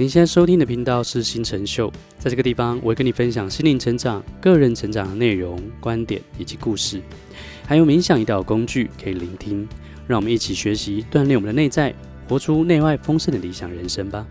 您现在收听的频道是新成秀，在这个地方，我会跟你分享心灵成长、个人成长的内容、观点以及故事，还有冥想一道工具可以聆听。让我们一起学习，锻炼我们的内在，活出内外丰盛的理想人生吧。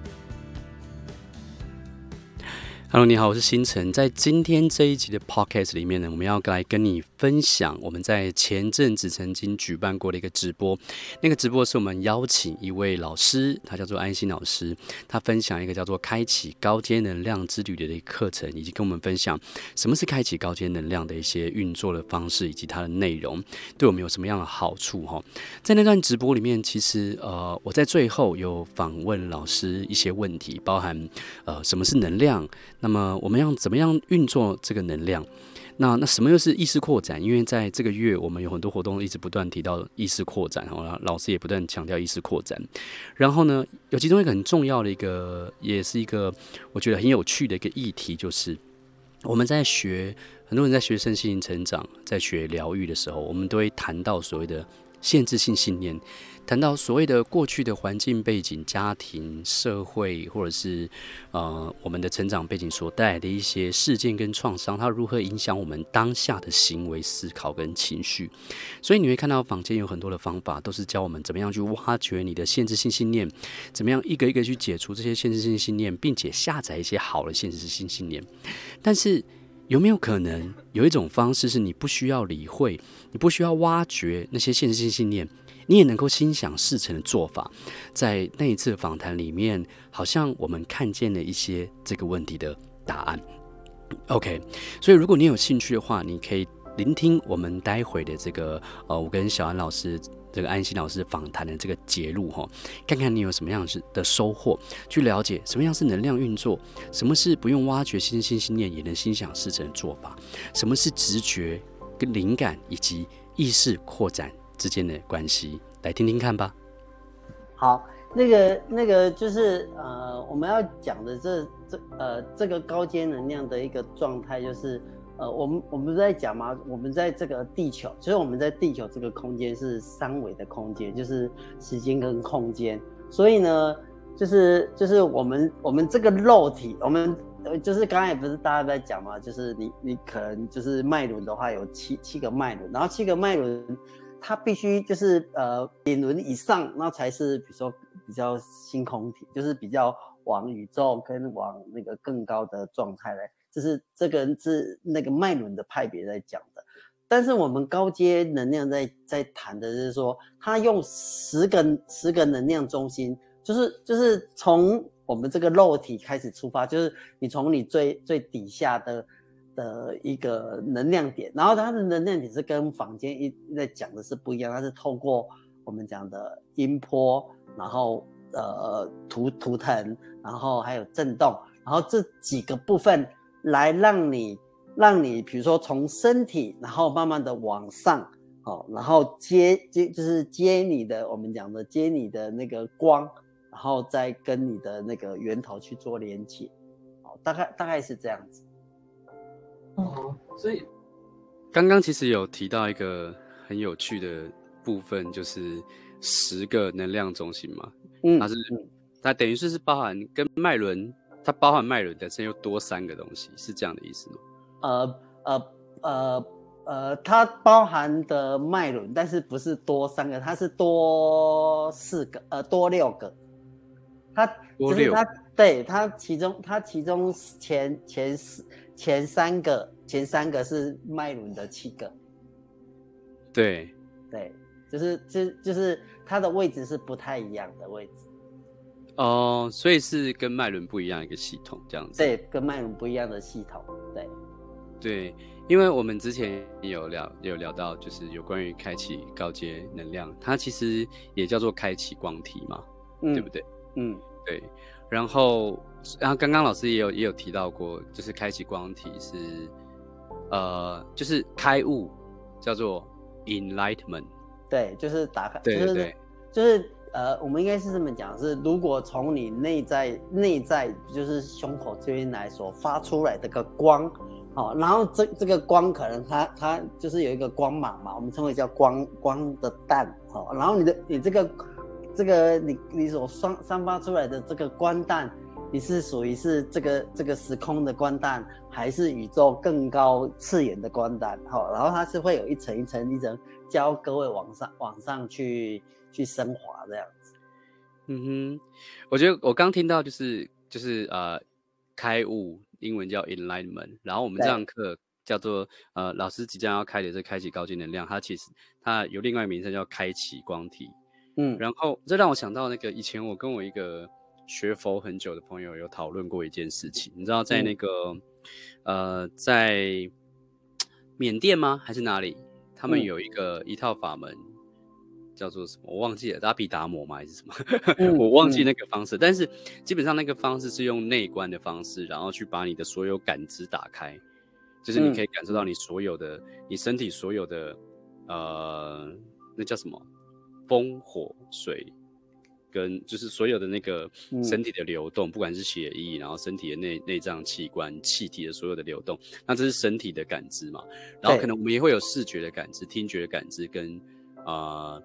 Hello，你好，我是星辰。在今天这一集的 Podcast 里面呢，我们要来跟你分享我们在前阵子曾经举办过的一个直播。那个直播是我们邀请一位老师，他叫做安心老师，他分享一个叫做“开启高阶能量之旅”的一个课程，以及跟我们分享什么是开启高阶能量的一些运作的方式，以及它的内容对我们有什么样的好处哈。在那段直播里面，其实呃，我在最后有访问老师一些问题，包含呃，什么是能量。那么我们要怎么样运作这个能量？那那什么又是意识扩展？因为在这个月，我们有很多活动一直不断提到意识扩展，然后老师也不断强调意识扩展。然后呢，有其中一个很重要的一个，也是一个我觉得很有趣的一个议题，就是我们在学，很多人在学身心灵成长，在学疗愈的时候，我们都会谈到所谓的限制性信念。谈到所谓的过去的环境背景、家庭、社会，或者是呃我们的成长背景所带来的一些事件跟创伤，它如何影响我们当下的行为、思考跟情绪？所以你会看到坊间有很多的方法，都是教我们怎么样去挖掘你的限制性信念，怎么样一个一个去解除这些限制性信念，并且下载一些好的限制性信念。但是有没有可能有一种方式是你不需要理会，你不需要挖掘那些限制性信念？你也能够心想事成的做法，在那一次访谈里面，好像我们看见了一些这个问题的答案。OK，所以如果你有兴趣的话，你可以聆听我们待会的这个呃，我跟小安老师、这个安心老师访谈的这个节录哈，看看你有什么样子的收获，去了解什么样是能量运作，什么是不用挖掘新新信念也能心想事成的做法，什么是直觉跟灵感以及意识扩展之间的关系，来听听看吧。好，那个那个就是呃，我们要讲的这这呃这个高阶能量的一个状态，就是呃，我们我们不是在讲吗？我们在这个地球，其实我们在地球这个空间是三维的空间，就是时间跟空间。所以呢，就是就是我们我们这个肉体，我们就是刚才不是大家在讲吗？就是你你可能就是脉轮的话有七七个脉轮，然后七个脉轮。它必须就是呃顶轮以上，那才是比如说比较星空体，就是比较往宇宙跟往那个更高的状态来，就是这个是那个脉轮的派别在讲的。但是我们高阶能量在在谈的就是说，它用十个十个能量中心，就是就是从我们这个肉体开始出发，就是你从你最最底下的。的一个能量点，然后它的能量点是跟坊间一在讲的是不一样，它是透过我们讲的音波，然后呃图图腾，然后还有震动，然后这几个部分来让你让你比如说从身体，然后慢慢的往上，哦，然后接接就是接你的我们讲的接你的那个光，然后再跟你的那个源头去做连接，哦，大概大概是这样子。哦，所以刚刚其实有提到一个很有趣的部分，就是十个能量中心嘛，嗯，它是它等于是是包含跟脉轮，它包含脉轮本身又多三个东西，是这样的意思吗？呃呃呃呃，它包含的脉轮，但是不是多三个，它是多四个，呃，多六个，它就是它，对，它其中它其中前前四。前三个，前三个是脉轮的七个，对，对，就是就就是它的位置是不太一样的位置，哦，所以是跟脉轮不一样一个系统这样子，对，跟脉轮不一样的系统，对，对，因为我们之前有聊有聊到，就是有关于开启高阶能量，它其实也叫做开启光体嘛，嗯、对不对？嗯，对。然后，然后刚刚老师也有也有提到过，就是开启光体是，呃，就是开悟，叫做 enlightenment。对，就是打开，对对对，就是就是呃，我们应该是这么讲，是如果从你内在内在就是胸口这边来所发出来的个光，好，然后这这个光可能它它就是有一个光芒嘛，我们称为叫光光的弹，然后你的你这个。这个你你所散散发出来的这个光弹，你是属于是这个这个时空的光弹，还是宇宙更高次元的光弹？好，然后它是会有一层一层一层教各位往上往上去去升华这样子。嗯哼，我觉得我刚听到就是就是呃开悟，英文叫 enlightenment，然后我们这堂课叫做呃老师即将要开的这开启高阶能量，它其实它有另外一个名称叫开启光体。嗯，然后这让我想到那个以前我跟我一个学佛很久的朋友有讨论过一件事情，你知道在那个、嗯、呃在缅甸吗？还是哪里？他们有一个、嗯、一套法门叫做什么？我忘记了，阿毗达摩吗？还是什么？嗯、我忘记那个方式。嗯、但是基本上那个方式是用内观的方式，然后去把你的所有感知打开，就是你可以感受到你所有的、嗯、你身体所有的呃那叫什么？风火水，跟就是所有的那个身体的流动，嗯、不管是血液，然后身体的内内脏器官、气体的所有的流动，那这是身体的感知嘛？然后可能我们也会有视觉的感知、听觉的感知，跟啊、呃、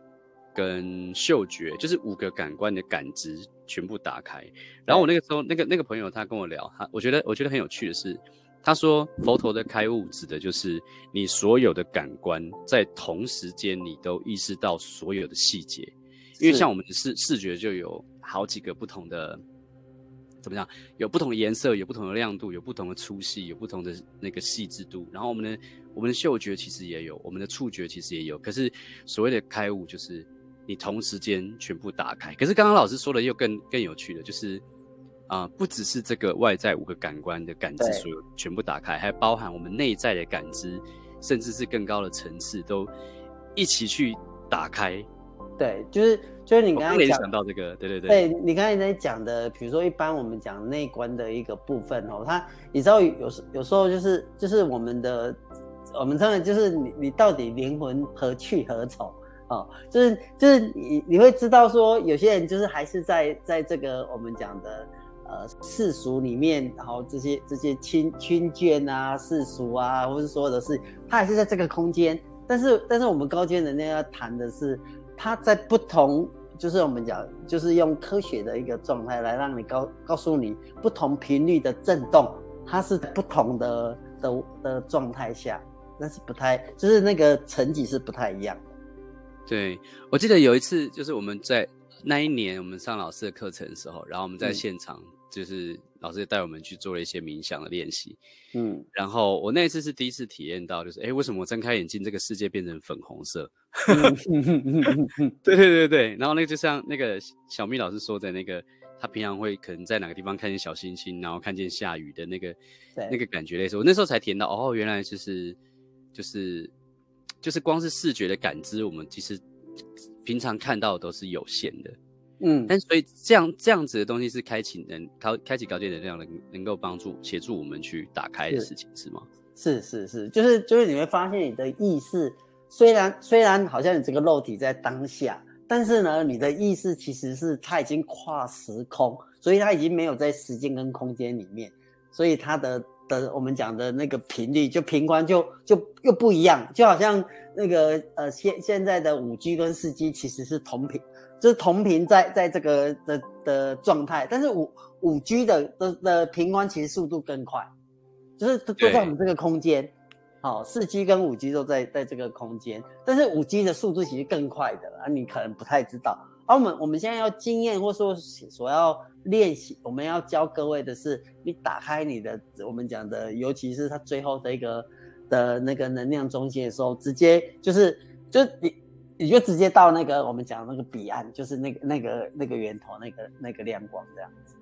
跟嗅觉，就是五个感官的感知全部打开。然后我那个时候，那个那个朋友他跟我聊，他我觉得我觉得很有趣的是。他说：“佛陀的开悟指的就是你所有的感官在同时间，你都意识到所有的细节。因为像我们的视视觉就有好几个不同的，怎么样？有不同的颜色，有不同的亮度，有不同的粗细，有不同的那个细致度。然后我们的我们的嗅觉其实也有，我们的触觉其实也有。可是所谓的开悟，就是你同时间全部打开。可是刚刚老师说的又更更有趣的，就是。”啊、呃，不只是这个外在五个感官的感知，所有全部打开，还包含我们内在的感知，甚至是更高的层次，都一起去打开。对，就是就是你刚刚联想到这个，对对对，对你刚才在讲的，比如说一般我们讲内观的一个部分哦，它你知道有时有时候就是就是我们的我们真的就是你你到底灵魂何去何从哦，就是就是你你会知道说有些人就是还是在在这个我们讲的。呃，世俗里面，然后这些这些亲亲眷啊，世俗啊，或是所有的事，它还是在这个空间。但是，但是我们高阶能量要谈的是，它在不同，就是我们讲，就是用科学的一个状态来让你告告诉你不同频率的震动，它是不同的的的状态下，那是不太，就是那个层级是不太一样的。对，我记得有一次，就是我们在那一年我们上老师的课程的时候，然后我们在现场。嗯就是老师也带我们去做了一些冥想的练习，嗯，然后我那一次是第一次体验到，就是哎，为什么我睁开眼睛，这个世界变成粉红色？对对对对，然后那个就像那个小蜜老师说的那个，他平常会可能在哪个地方看见小星星，然后看见下雨的那个对那个感觉类似，我那时候才体验到，哦，原来就是就是就是光是视觉的感知，我们其实平常看到的都是有限的。嗯，但所以这样这样子的东西是开启能开开启高阶能量能能够帮助协助我们去打开的事情是，是吗？是是是，就是就是你会发现你的意识虽然虽然好像你这个肉体在当下，但是呢，你的意识其实是它已经跨时空，所以它已经没有在时间跟空间里面，所以它的的我们讲的那个频率就频宽就就又不一样，就好像那个呃现现在的五 G 跟四 G 其实是同频。就是同频在在这个的的状态，但是五五 G 的的的频宽其实速度更快，就是都在我们这个空间，好，四 G 跟五 G 都在在这个空间，但是五 G 的速度其实更快的啊，你可能不太知道。而、啊、我们我们现在要经验，或说所要练习，我们要教各位的是，你打开你的我们讲的，尤其是它最后的一个的那个能量中心的时候，直接就是就你。你就直接到那个我们讲那个彼岸，就是那个那个那个源头，那个那个亮光这样子。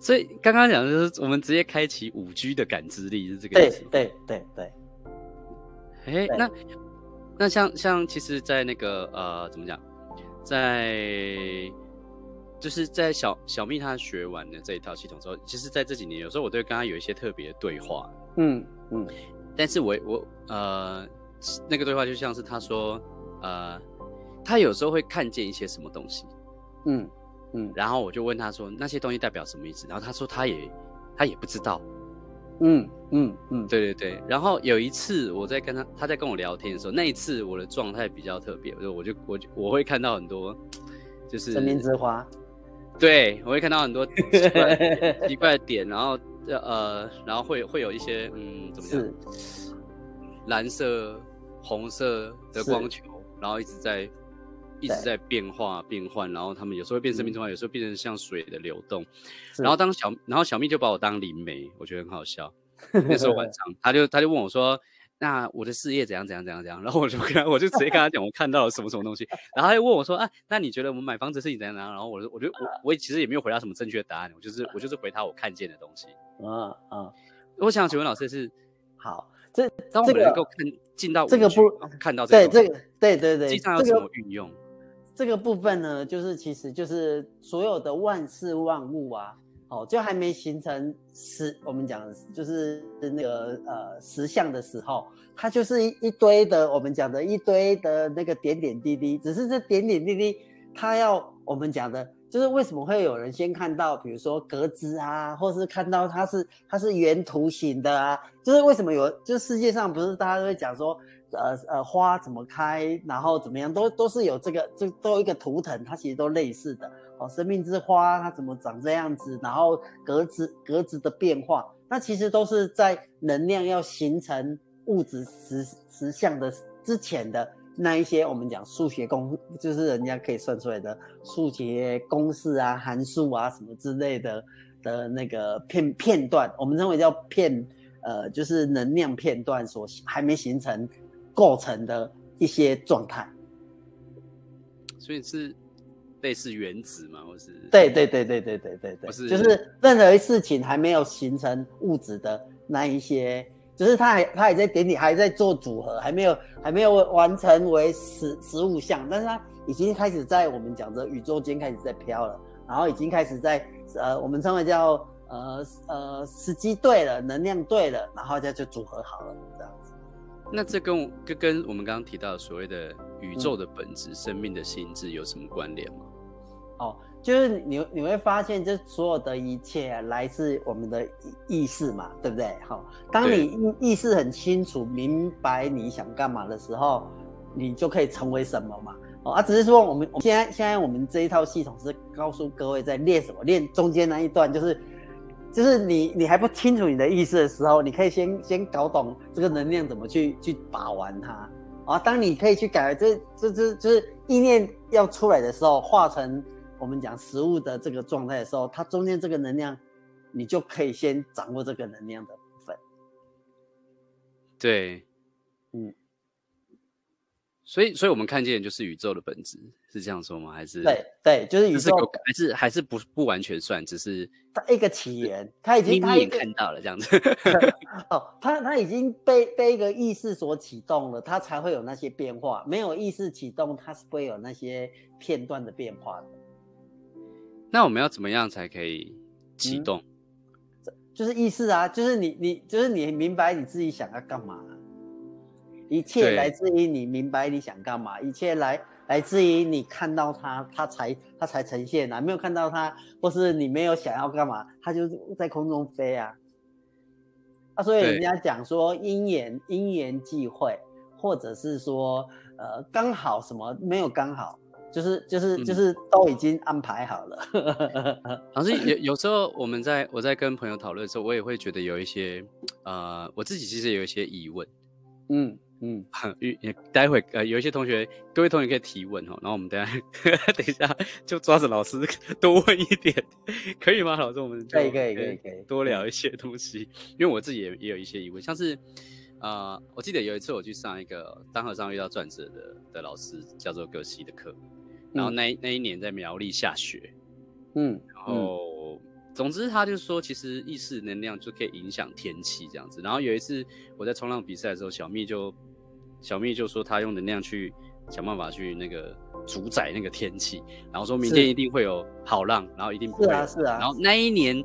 所以刚刚讲的就是我们直接开启五 G 的感知力是这个意思。对对对对。哎、欸，那那像像其实，在那个呃怎么讲，在就是在小小蜜他学完的这一套系统之后，其实在这几年有时候我都会跟他有一些特别的对话。嗯嗯。但是我我呃那个对话就像是他说。呃，他有时候会看见一些什么东西，嗯嗯，然后我就问他说那些东西代表什么意思，然后他说他也他也不知道，嗯嗯嗯，对对对。然后有一次我在跟他他在跟我聊天的时候，那一次我的状态比较特别，我就我就我就我会看到很多就是生命之花，对，我会看到很多奇怪的奇怪的点，然后呃，然后会会有一些嗯，怎么样？蓝色、红色的光球，然后一直在一直在变化变换，然后他们有时候会变生命之花，有时候变成像水的流动。然后当小然后小蜜就把我当灵媒，我觉得很好笑。那时候晚上，他就他就问我说。那我的事业怎样怎样怎样怎样，然后我就跟他，我就直接跟他讲，我看到了什么什么东西，然后他又问我说，啊，那你觉得我们买房子是你怎样怎样？然后我就，我就，我我其实也没有回答什么正确的答案，我就是我就是回答我看见的东西。嗯嗯，我想请问老师是，好，这当我们能够看进到这个不看到这个对这个对对对，实际上要怎么运用这个部分呢？就是其实就是所有的万事万物啊。哦，就还没形成实，我们讲就是那个呃实相的时候，它就是一一堆的，我们讲的一堆的那个点点滴滴，只是这点点滴滴，它要我们讲的，就是为什么会有人先看到，比如说格子啊，或是看到它是它是圆图形的啊，就是为什么有，就世界上不是大家都会讲说，呃呃花怎么开，然后怎么样，都都是有这个，这都有一个图腾，它其实都类似的。哦，生命之花它怎么长这样子？然后格子格子的变化，那其实都是在能量要形成物质实实相的之前的那一些，我们讲数学公，就是人家可以算出来的数学公式啊、函数啊什么之类的的那个片片段，我们认为叫片，呃，就是能量片段所还没形成构成的一些状态，所以是。类似原子嘛，或是对对对对对对对对，是就是任何事情还没有形成物质的那一些，就是它还它还在点点还在做组合，还没有还没有完成为十十五项，但是它已经开始在我们讲的宇宙间开始在飘了，然后已经开始在呃我们称为叫呃呃时机对了，能量对了，然后它就组合好了这样子。那这跟跟跟我们刚刚提到的所谓的宇宙的本质、嗯、生命的性质有什么关联吗？哦，就是你你会发现，这所有的一切来自我们的意识嘛，对不对？好、哦，当你意意识很清楚、明白你想干嘛的时候，你就可以成为什么嘛。哦，啊，只是说我们我们现在现在我们这一套系统是告诉各位在练什么，练中间那一段，就是就是你你还不清楚你的意识的时候，你可以先先搞懂这个能量怎么去去把玩它。啊，当你可以去改这这这就是意念要出来的时候，化成。我们讲食物的这个状态的时候，它中间这个能量，你就可以先掌握这个能量的部分。对，嗯，所以，所以我们看见就是宇宙的本质，是这样说吗？还是对对，就是宇宙，还是还是不不完全算，只是它一个起源，它已经他已经看到了这样子。哦，它它已经被被一个意识所启动了，它才会有那些变化。没有意识启动，它是不会有那些片段的变化的。那我们要怎么样才可以启动？嗯，就是意思啊，就是你你就是你明白你自己想要干嘛，一切来自于你明白你想干嘛，一切来来自于你看到它，它才它才呈现啊，没有看到它，或是你没有想要干嘛，它就在空中飞啊。啊，所以人家讲说因缘因缘际会，或者是说呃刚好什么没有刚好。就是就是就是都已经安排好了。老师有有时候我们在我在跟朋友讨论的时候，我也会觉得有一些呃，我自己其实有一些疑问。嗯嗯，也待会呃有一些同学，各位同学可以提问哈，然后我们等下 等一下就抓着老师多问一点，可以吗？老师，我们可以可以可以可以多聊一些东西，因为我自己也也有一些疑问，像是呃，我记得有一次我去上一个当和尚遇到转折的的老师叫做葛西的课。然后那那一年在苗栗下雪，嗯，然后总之他就说，其实意识能量就可以影响天气这样子。然后有一次我在冲浪比赛的时候，小蜜就小蜜就说他用能量去想办法去那个主宰那个天气，然后说明天一定会有好浪，然后一定不会。是啊，是啊。然后那一年。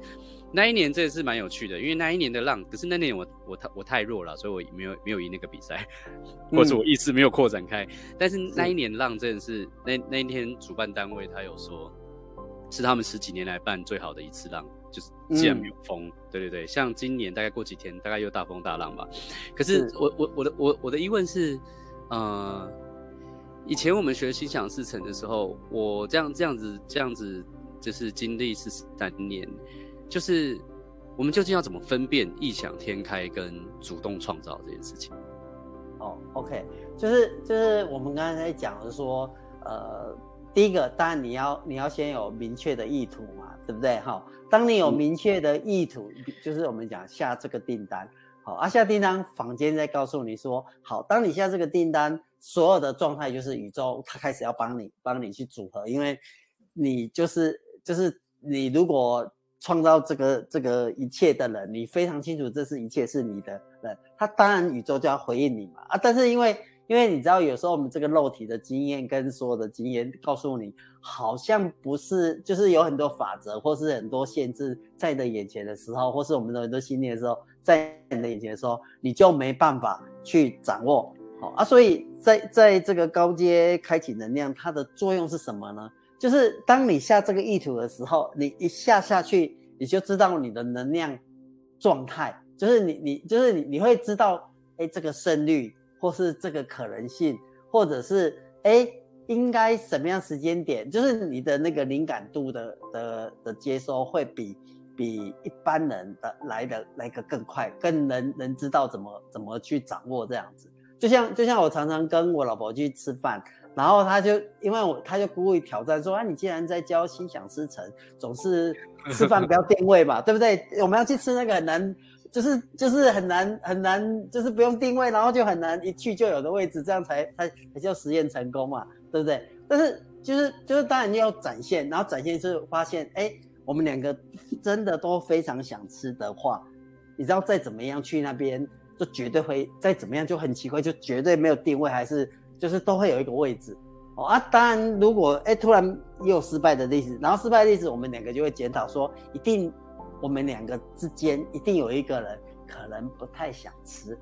那一年真的是蛮有趣的，因为那一年的浪，可是那年我我太我太弱了，所以我没有没有赢那个比赛，或者我意识没有扩展开。但是那一年浪真的是，那那一天主办单位他有说，是他们十几年来办最好的一次浪，就是既然没有风，嗯、对对对，像今年大概过几天大概又大风大浪吧。可是我我我的我我的疑问是，呃，以前我们学心想事成的时候，我这样这样子这样子。就是经历是三年，就是我们究竟要怎么分辨异想天开跟主动创造这件事情？哦，OK，就是就是我们刚才在讲的说，呃，第一个当然你要你要先有明确的意图嘛，对不对？好，当你有明确的意图，就是我们讲下这个订单。好，啊，下订单，房间在告诉你说，好，当你下这个订单，所有的状态就是宇宙它开始要帮你帮你去组合，因为你就是就是你如果创造这个这个一切的人，你非常清楚这是一切是你的人，他当然宇宙就要回应你嘛，啊，但是因为因为你知道有时候我们这个肉体的经验跟所有的经验告诉你，好像不是，就是有很多法则或是很多限制在你的眼前的时候，或是我们的很多信念的时候。在你的眼前的时候，你就没办法去掌握，好啊，所以在在这个高阶开启能量，它的作用是什么呢？就是当你下这个意图的时候，你一下下去，你就知道你的能量状态，就是你你就是你你会知道，哎，这个胜率，或是这个可能性，或者是哎，应该什么样时间点，就是你的那个灵感度的的的接收会比。比一般人的来的来个更快，更能能知道怎么怎么去掌握这样子。就像就像我常常跟我老婆去吃饭，然后他就因为我他就故意挑战说啊，你既然在教心想事成，总是吃饭不要定位嘛，对不对？我们要去吃那个很难，就是就是很难很难，就是不用定位，然后就很难一去就有的位置，这样才才才叫实验成功嘛，对不对？但是就是就是当然要展现，然后展现是发现哎。我们两个真的都非常想吃的话，你知道再怎么样去那边，就绝对会再怎么样就很奇怪，就绝对没有定位，还是就是都会有一个位置哦啊。当然，如果哎突然又失败的例子，然后失败的例子，我们两个就会检讨说，一定我们两个之间一定有一个人可能不太想吃，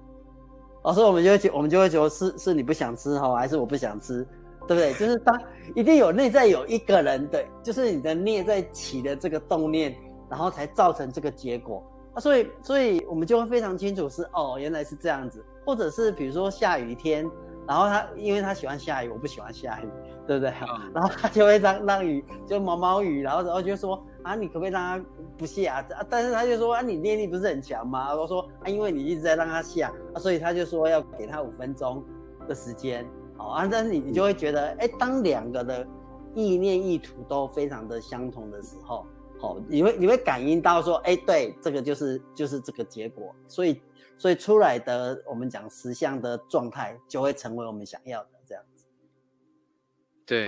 哦，所以我们就会我们就会觉得是是你不想吃哈，还是我不想吃？对不对？就是当一定有内在有一个人，对，就是你的内在起的这个动念，然后才造成这个结果啊。所以，所以我们就会非常清楚是哦，原来是这样子。或者是比如说下雨天，然后他因为他喜欢下雨，我不喜欢下雨，对不对？嗯、然后他就会让让雨就毛毛雨，然后然后就说啊，你可不可以让他不下啊？但是他就说啊，你念力不是很强吗？我说啊，因为你一直在让他下啊，所以他就说要给他五分钟的时间。好啊，但是你你就会觉得，哎、欸，当两个的意念意图都非常的相同的时候，好，你会你会感应到说，哎、欸，对，这个就是就是这个结果，所以所以出来的我们讲实相的状态就会成为我们想要的这样子。对，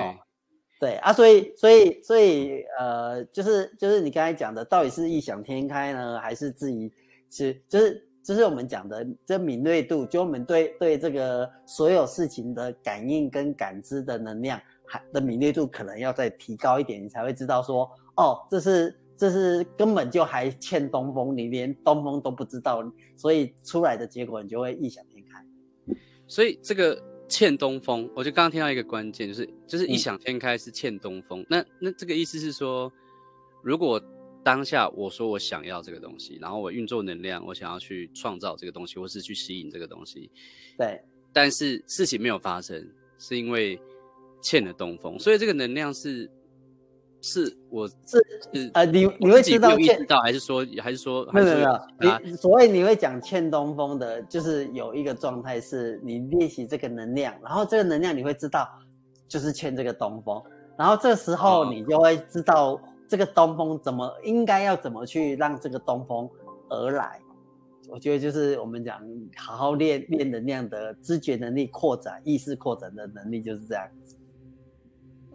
对啊，所以所以所以呃，就是就是你刚才讲的，到底是异想天开呢，还是自己是就是？就是我们讲的这敏锐度，就我们对对这个所有事情的感应跟感知的能量，还的敏锐度可能要再提高一点，你才会知道说，哦，这是这是根本就还欠东风，你连东风都不知道，所以出来的结果你就会异想天开。所以这个欠东风，我就刚刚听到一个关键，就是就是异想天开是欠东风。嗯、那那这个意思是说，如果当下我说我想要这个东西，然后我运作能量，我想要去创造这个东西，或是去吸引这个东西。对，但是事情没有发生，是因为欠了东风，所以这个能量是是我是呃，你你会知道欠到，还是说还是说没有没有你所谓你会讲欠东风的，就是有一个状态是你练习这个能量，然后这个能量你会知道就是欠这个东风，然后这时候你就会知道。这个东风怎么应该要怎么去让这个东风而来？我觉得就是我们讲好好练练能量的知觉能力扩展、意识扩展的能力就是这样子。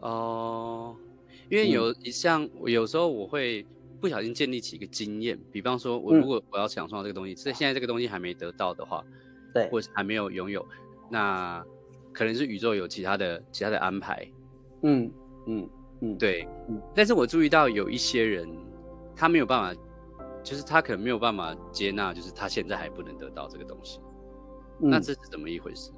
哦，因为有像我有时候我会不小心建立起一个经验，比方说我如果我要想创造这个东西，这、嗯、现在这个东西还没得到的话，对，或者还没有拥有，那可能是宇宙有其他的其他的安排。嗯嗯。嗯嗯，对，嗯，但是我注意到有一些人，他没有办法，就是他可能没有办法接纳，就是他现在还不能得到这个东西，嗯，那这是怎么一回事？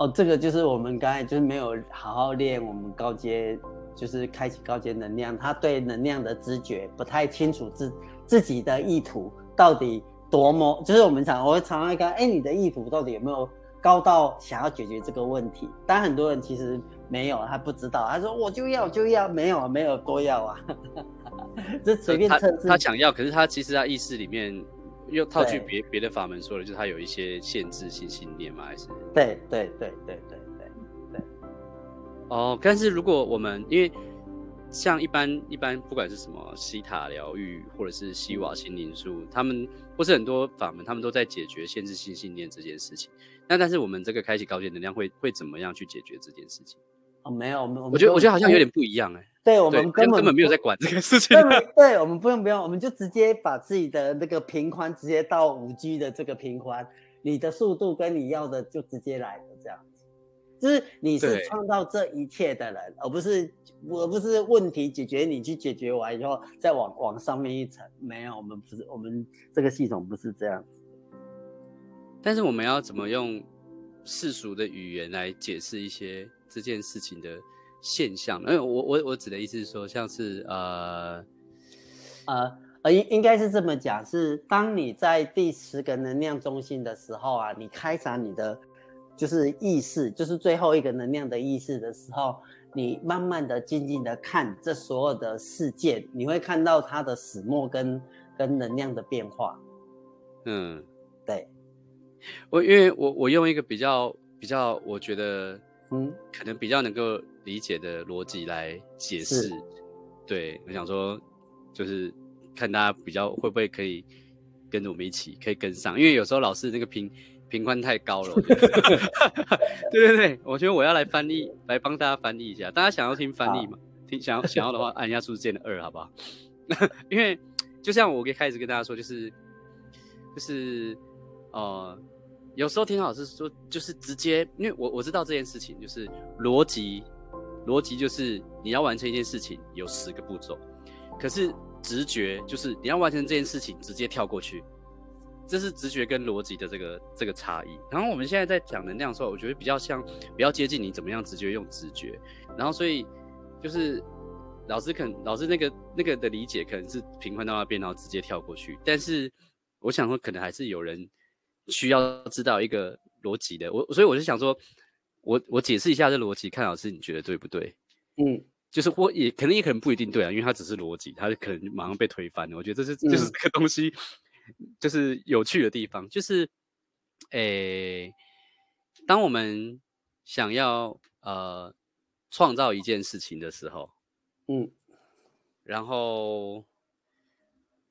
哦，这个就是我们刚才就是没有好好练我们高阶，就是开启高阶能量，他对能量的知觉不太清楚自自己的意图到底多么，就是我们常我会常常看，哎，你的意图到底有没有高到想要解决这个问题。但很多人其实没有，他不知道，他说我就要就要，没有没有多要啊，这随便测试。他想要，可是他其实他意识里面又套去别别的法门说了，就是他有一些限制性信念嘛，还是？对对对对对。哦，但是如果我们因为。像一般一般，不管是什么西塔疗愈，或者是西瓦心灵术，他们或是很多法门，他们都在解决限制性信念这件事情。那但是我们这个开启高阶能量会会怎么样去解决这件事情？哦，没有，我们我觉得我觉得好像有点不一样哎、欸。对，我们根本根本没有在管这个事情。对，我们不用不用，我们就直接把自己的那个频宽直接到五 G 的这个频宽，你的速度跟你要的就直接来了这样。就是你是创造这一切的人，而不是而不是问题解决，你去解决完以后再往往上面一层。没有，我们不是，我们这个系统不是这样子。但是我们要怎么用世俗的语言来解释一些这件事情的现象？因为我我我指的意思是说，像是呃呃呃，应应该是这么讲，是当你在第十个能量中心的时候啊，你开展你的。就是意识，就是最后一个能量的意识的时候，你慢慢的、静静的看这所有的事件，你会看到它的始末跟跟能量的变化。嗯，对。我因为我我用一个比较比较，我觉得嗯，可能比较能够理解的逻辑来解释。对，我想说，就是看大家比较会不会可以跟着我们一起，可以跟上，因为有时候老师那个评。频宽太高了，对对对，我觉得我要来翻译，来帮大家翻译一下。大家想要听翻译吗？听想要想要的话，按一下数字键的二，好不好？因为就像我一开始跟大家说，就是就是呃，有时候听老师说，就是直接，因为我我知道这件事情，就是逻辑逻辑就是你要完成一件事情有十个步骤，可是直觉就是你要完成这件事情直接跳过去。这是直觉跟逻辑的这个这个差异。然后我们现在在讲能量的时候，我觉得比较像，比较接近你怎么样直觉用直觉。然后所以就是老师可能老师那个那个的理解可能是平宽到那边，然后直接跳过去。但是我想说，可能还是有人需要知道一个逻辑的。我所以我就想说，我我解释一下这逻辑，看老师你觉得对不对？嗯，就是或也可能也可能不一定对啊，因为它只是逻辑，它可能马上被推翻了。我觉得这是就是这个东西。嗯就是有趣的地方，就是，诶、欸，当我们想要呃创造一件事情的时候，嗯，然后，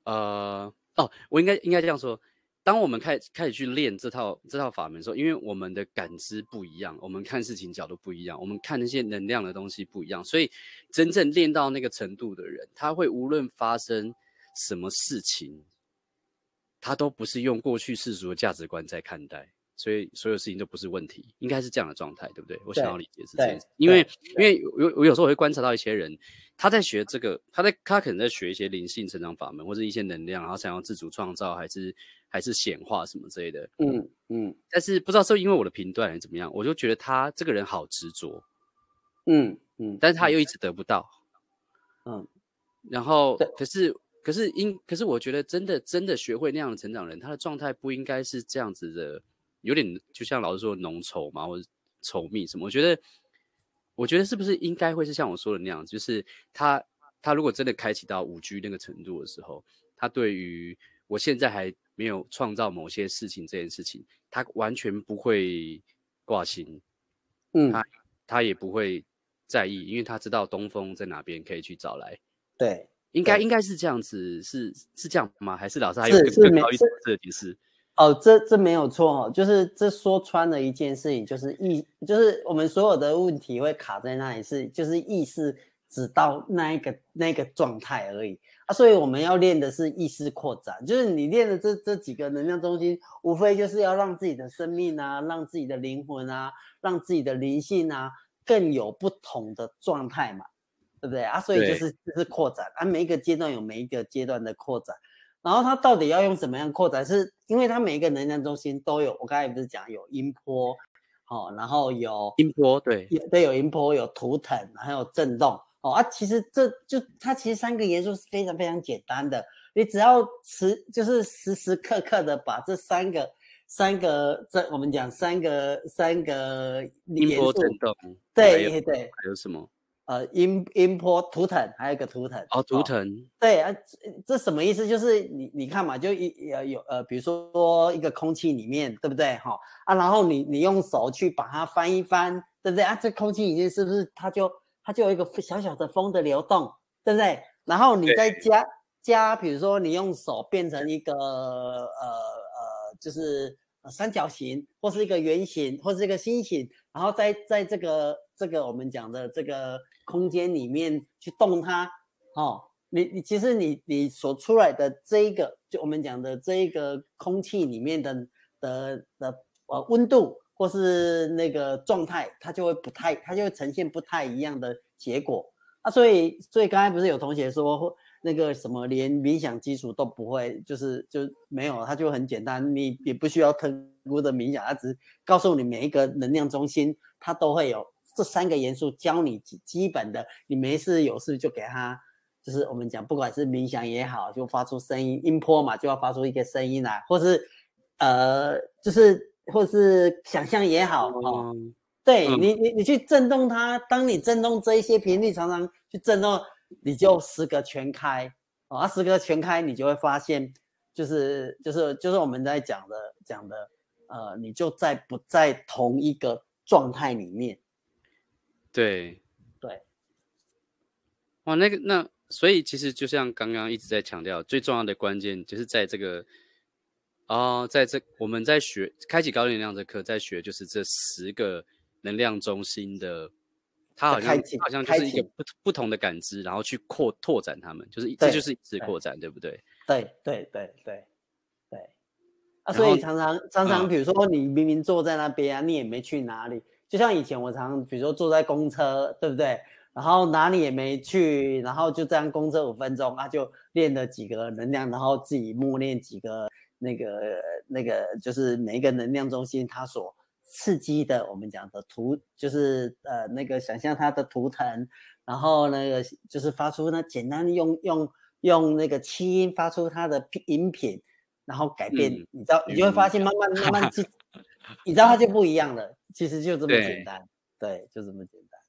呃，哦，我应该应该这样说，当我们开开始去练这套这套法门的时候，因为我们的感知不一样，我们看事情角度不一样，我们看那些能量的东西不一样，所以真正练到那个程度的人，他会无论发生什么事情。他都不是用过去世俗的价值观在看待，所以所有事情都不是问题，应该是这样的状态，对不对？我想要理解是这样，因为因为我我有时候会观察到一些人，他在学这个，他在他可能在学一些灵性成长法门或者一些能量，然后想要自主创造，还是还是显化什么之类的，嗯嗯。但是不知道是因为我的评断还是怎么样，我就觉得他这个人好执着，嗯嗯，但是他又一直得不到，嗯，然后可是。可是应，可是我觉得真的真的学会那样的成长人，他的状态不应该是这样子的，有点就像老师说浓稠嘛，或者稠密什么。我觉得，我觉得是不是应该会是像我说的那样，就是他他如果真的开启到五 G 那个程度的时候，他对于我现在还没有创造某些事情这件事情，他完全不会挂心，嗯，他他也不会在意，因为他知道东风在哪边可以去找来，对。应该应该是这样子，是是这样吗？还是老师还有更更高一层的解释？哦，这这没有错哦，就是这说穿了一件事情，就是意，就是我们所有的问题会卡在那里，是就是意识只到那一个那个状态而已啊，所以我们要练的是意识扩展，就是你练的这这几个能量中心，无非就是要让自己的生命啊，让自己的灵魂啊，让自己的灵性啊，更有不同的状态嘛。对不对啊？所以就是就是扩展啊，每一个阶段有每一个阶段的扩展，然后它到底要用什么样扩展？是因为它每一个能量中心都有，我刚才不是讲有音波，哦，然后有音波，对，有对有音波，有图腾，还有震动，哦啊，其实这就它其实三个元素是非常非常简单的，你只要时就是时时刻刻的把这三个三个，这我们讲三个三个音波振动，对对，还有什么？呃，音音波图腾，还有一个图腾哦，图腾，对啊，这什么意思？就是你你看嘛，就一呃有呃，比如说一个空气里面，对不对？哈啊，然后你你用手去把它翻一翻，对不对啊？这空气里面是不是它就它就有一个小小的风的流动，对不对？然后你再加加，比如说你用手变成一个呃呃，就是三角形，或是一个圆形，或是一个心形，然后在在这个这个我们讲的这个。空间里面去动它，哦，你你其实你你所出来的这一个，就我们讲的这一个空气里面的的的呃温度或是那个状态，它就会不太，它就会呈现不太一样的结果啊。所以所以刚才不是有同学说那个什么连冥想基础都不会，就是就没有，它就很简单，你也不需要特殊的冥想，它只告诉你每一个能量中心它都会有。这三个元素教你基基本的，你没事有事就给他，就是我们讲，不管是冥想也好，就发出声音音波嘛，就要发出一个声音来，或是呃，就是或是想象也好，哦，对你你你去震动它，当你震动这一些频率，常常去震动，你就十个全开，啊，十个全开，你就会发现，就是就是就是我们在讲的讲的，呃，你就在不在同一个状态里面。对，对，哇，那个那，所以其实就像刚刚一直在强调，最重要的关键就是在这个，哦，在这我们在学开启高能量这课，在学就是这十个能量中心的，它好像好像就是一个不不同的感知，然后去扩拓展它们，就是这就是一次扩展，对不对？对对对对对，啊，所以常常常常，比如说你明明坐在那边啊，你也没去哪里。就像以前我常，比如说坐在公车，对不对？然后哪里也没去，然后就这样公车五分钟啊，就练了几个能量，然后自己默念几个那个那个，就是每一个能量中心它所刺激的，我们讲的图，就是呃那个想象它的图腾，然后那个就是发出那简单用用用那个气音发出它的音频，然后改变，嗯、你知道，你就会发现慢慢慢慢去。你知道它就不一样了，其实就这么简单，对，对，就这么简单。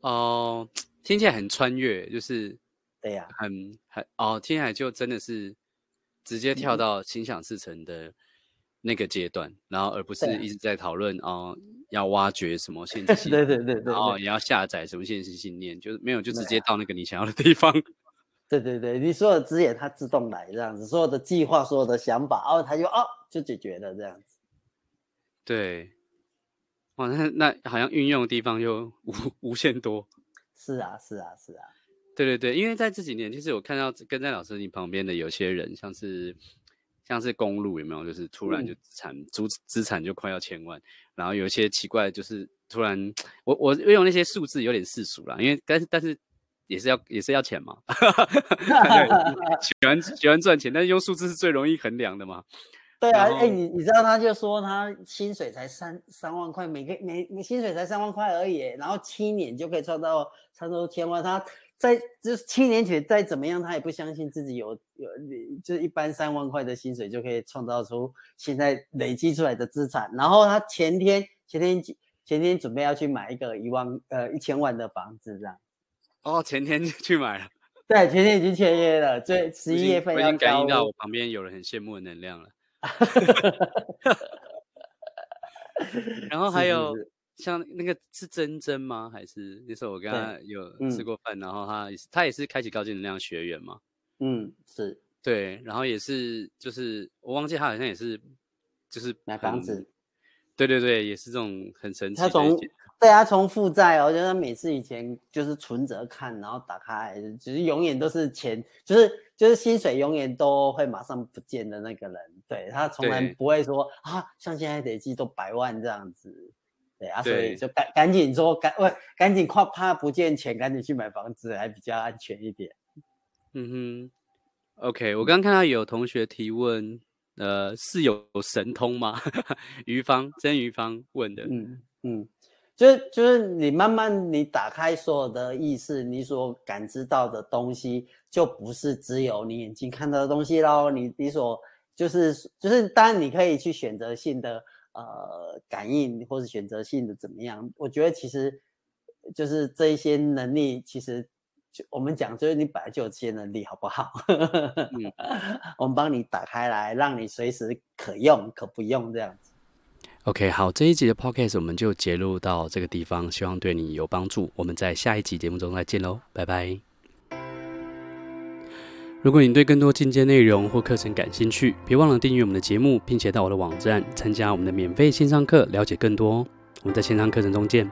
哦、呃，听起来很穿越，就是，对呀、啊，很很哦，听起来就真的是直接跳到心想事成的那个阶段，嗯、然后而不是一直在讨论哦，要挖掘什么限制性，对对对对，哦，也要下载什么限制信念，就是没有，就直接到那个你想要的地方。对对对，你所有的资源它自动来这样子，所有的计划、所有的想法，哦，它就哦就解决了这样子。对，哇，那那好像运用的地方又无 无限多。是啊，是啊，是啊。对对对，因为在这几年，其实我看到跟在老师你旁边的有些人，像是像是公路有没有？就是突然就资产资资产就快要千万，然后有一些奇怪，就是突然我我运用那些数字有点世俗啦，因为但是但是。也是要也是要钱嘛，喜欢喜欢赚钱，但是用数字是最容易衡量的嘛。对啊，哎、欸，你你知道他就说他薪水才三三万块，每个每你薪水才三万块而已，然后七年就可以赚到差不多千万。他在就是七年前再怎么样，他也不相信自己有有就是一般三万块的薪水就可以创造出现在累积出来的资产。然后他前天前天前天准备要去买一个一万呃一千万的房子这样。哦，前天就去买了。对，前天已经签约了，这十一月份。我已经感应到我旁边有人很羡慕的能量了。然后还有像那个是珍珍吗？还是那时候我跟他有吃过饭，然后他也是他也是开启高级能量学员嘛。嗯，是。对，然后也是就是我忘记他好像也是就是买房子。对对对，也是这种很神奇的。对啊，从负债哦，就是每次以前就是存折看，然后打开，只是永远都是钱，就是就是薪水永远都会马上不见的那个人。对，他从来不会说啊，像现在累积都百万这样子。对啊，所以就赶赶紧说赶，喂，赶紧快怕不见钱，赶紧去买房子，还比较安全一点。嗯哼，OK，我刚刚看到有同学提问，呃，是有神通吗？于芳，曾于芳问的。嗯嗯。就是就是你慢慢你打开所有的意识，你所感知到的东西就不是只有你眼睛看到的东西喽。你你所就是就是，当然你可以去选择性的呃感应，或是选择性的怎么样？我觉得其实就是这一些能力，其实就我们讲就是你本来就有这些能力，好不好？嗯，我们帮你打开来，让你随时可用可不用这样子。OK，好，这一集的 Podcast 我们就结录到这个地方，希望对你有帮助。我们在下一集节目中再见喽，拜拜。如果你对更多进阶内容或课程感兴趣，别忘了订阅我们的节目，并且到我的网站参加我们的免费线上课，了解更多。我们在线上课程中见。